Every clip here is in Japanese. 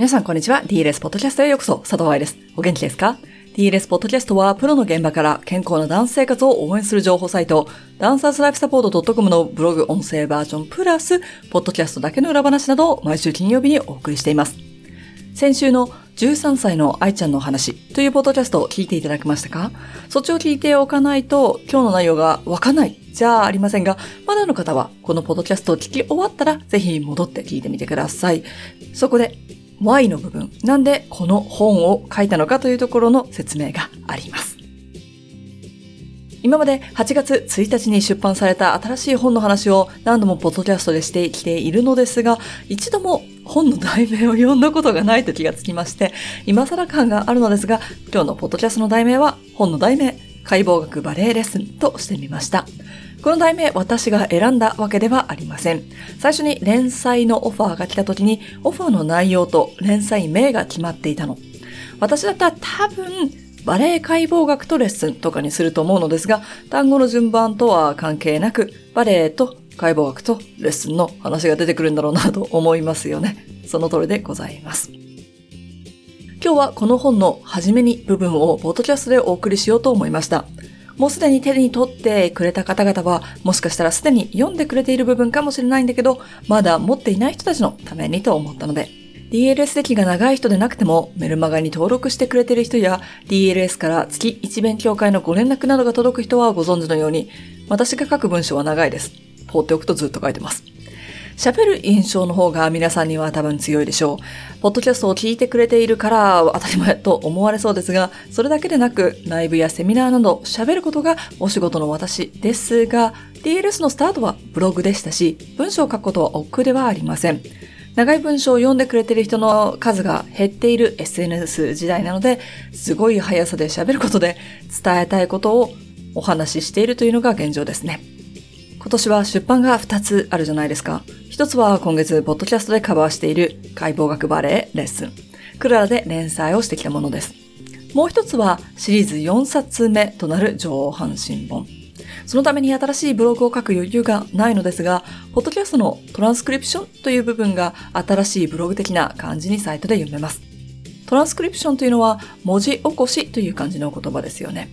皆さんこんにちは。DLS ポッドキャストへようこそ。佐藤愛です。お元気ですか ?DLS ポッドキャストはプロの現場から健康なダンス生活を応援する情報サイト、ダンサーズライフサポート .com のブログ音声バージョンプラス、ポッドキャストだけの裏話などを毎週金曜日にお送りしています。先週の13歳の愛ちゃんの話というポッドキャストを聞いていただけましたか？そっちを聞いておかないと今日の内容がわかんないじゃありませんが、まだの方はこのポッドキャストを聞き終わったらぜひ戻って聞いてみてください。そこで Y の部分、なんでこの本を書いたのかというところの説明があります。今まで8月1日に出版された新しい本の話を何度もポッドキャストでしてきているのですが、一度も本の題名を読んだことがないと気がつきまして、今更感があるのですが、今日のポッドキャストの題名は、本の題名、解剖学バレエレッスンとしてみました。この題名、私が選んだわけではありません。最初に連載のオファーが来た時に、オファーの内容と連載名が決まっていたの。私だったら多分、バレエ解剖学とレッスンとかにすると思うのですが、単語の順番とは関係なく、バレエと解剖学とレッスンの話が出てくるんだろうなと思いますよね。その通りでございます。今日はこの本の初めに部分をポッドキャストでお送りしようと思いました。もうすでに手に取ってくれた方々は、もしかしたらすでに読んでくれている部分かもしれないんだけど、まだ持っていない人たちのためにと思ったので、DLS 歴が長い人でなくてもメルマガに登録してくれている人や DLS から月1勉強会のご連絡などが届く人はご存知のように私が書く文章は長いです。放っておくとずっと書いてます。喋る印象の方が皆さんには多分強いでしょう。ポッドキャストを聞いてくれているから当たり前と思われそうですが、それだけでなくライブやセミナーなど喋ることがお仕事の私ですが、DLS のスタートはブログでしたし、文章を書くことは億劫ではありません。長い文章を読んでくれている人の数が減っている SNS 時代なので、すごい速さで喋ることで伝えたいことをお話ししているというのが現状ですね。今年は出版が2つあるじゃないですか。1つは今月、ポッドキャストでカバーしている解剖学バレエレッスン。クララで連載をしてきたものです。もう1つはシリーズ4冊目となる上半身本。そのために新しいブログを書く余裕がないのですが、ポッドキャストのトランスクリプションという部分が新しいブログ的な感じにサイトで読めます。トランスクリプションというのは文字起こしという感じの言葉ですよね。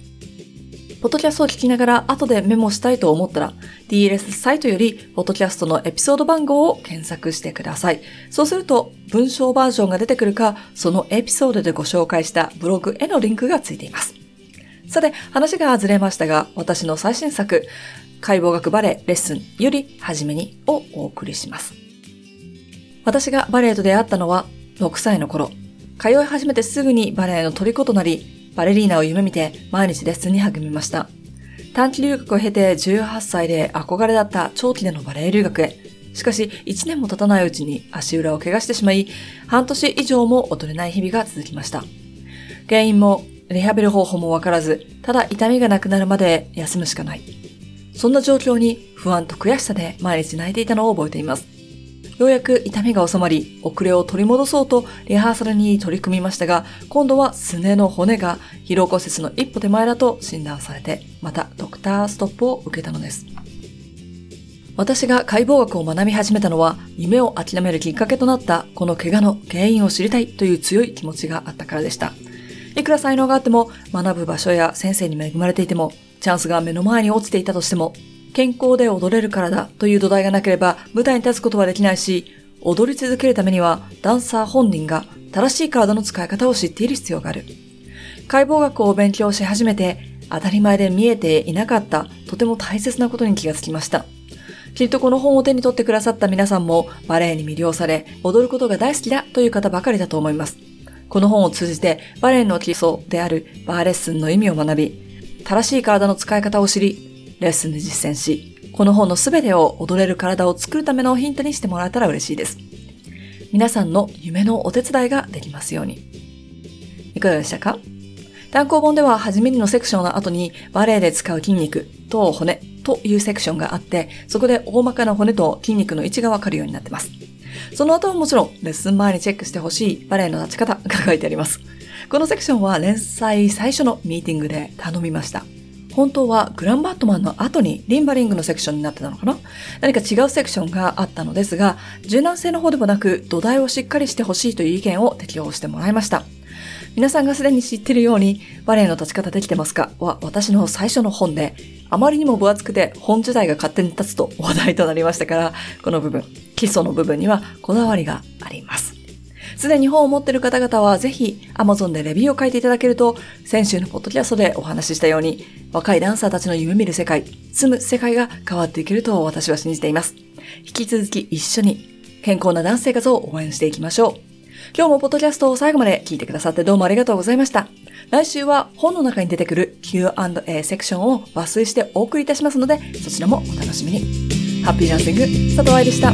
ポッドキャストを聞きながら後でメモしたいと思ったら DLS サイトよりポッドキャストのエピソード番号を検索してください。そうすると文章バージョンが出てくるか、そのエピソードでご紹介したブログへのリンクがついています。さて、話がずれましたが、私の最新作、解剖学バレエレッスンより初めにをお送りします。私がバレエと出会ったのは6歳の頃。通い始めてすぐにバレエの虜となり、バレリーナを夢見て毎日レッスンに励みました。短期留学を経て18歳で憧れだった長期でのバレエ留学へ。しかし、1年も経たないうちに足裏を怪我してしまい、半年以上も踊れない日々が続きました。原因もリハビリ方法もわからず、ただ痛みがなくなるまで休むしかない。そんな状況に不安と悔しさで毎日泣いていたのを覚えています。ようやく痛みが収まり、遅れを取り戻そうとリハーサルに取り組みましたが、今度はすねの骨が疲労骨折の一歩手前だと診断されて、またドクターストップを受けたのです。私が解剖学を学び始めたのは、夢を諦めるきっかけとなったこの怪我の原因を知りたいという強い気持ちがあったからでした。いくら才能があっても、学ぶ場所や先生に恵まれていても、チャンスが目の前に落ちていたとしても、健康で踊れるからだという土台がなければ舞台に立つことはできないし、踊り続けるためにはダンサー本人が正しい体の使い方を知っている必要がある。解剖学を勉強し始めて当たり前で見えていなかったとても大切なことに気がつきました。きっとこの本を手に取ってくださった皆さんもバレエに魅了され踊ることが大好きだという方ばかりだと思います。この本を通じてバレエの基礎であるバーレッスンの意味を学び、正しい体の使い方を知り、レッスンで実践し、この本のすべてを踊れる体を作るためのヒントにしてもらえたら嬉しいです。皆さんの夢のお手伝いができますように。いかがでしたか？単行本では初めにのセクションの後にバレエで使う筋肉と骨というセクションがあって、そこで大まかな骨と筋肉の位置がわかるようになっています。その後はもちろん、レッスン前にチェックしてほしいバレエの立ち方が書いてあります。このセクションは連載最初のミーティングで頼みました。本当はグランバットマンの後にリンバリングのセクションになってたのかな？何か違うセクションがあったのですが、柔軟性の方でもなく土台をしっかりしてほしいという意見を適用してもらいました。皆さんがすでに知っているように、バレエの立ち方できてますか？は私の最初の本で、あまりにも分厚くて本自体が勝手に立つと話題となりましたから、この部分、基礎の部分にはこだわりがあります。すでに本を持っている方々はぜひ Amazon でレビューを書いていただけると、先週のポッドキャストでお話ししたように、若いダンサーたちの夢見る世界、住む世界が変わっていけると私は信じています。引き続き一緒に健康なダンス生活を応援していきましょう。今日もポッドキャストを最後まで聞いてくださってどうもありがとうございました。来週は本の中に出てくる Q&A セクションを抜粋してお送りいたしますので、そちらもお楽しみに。ハッピーダンシング、佐藤愛でした。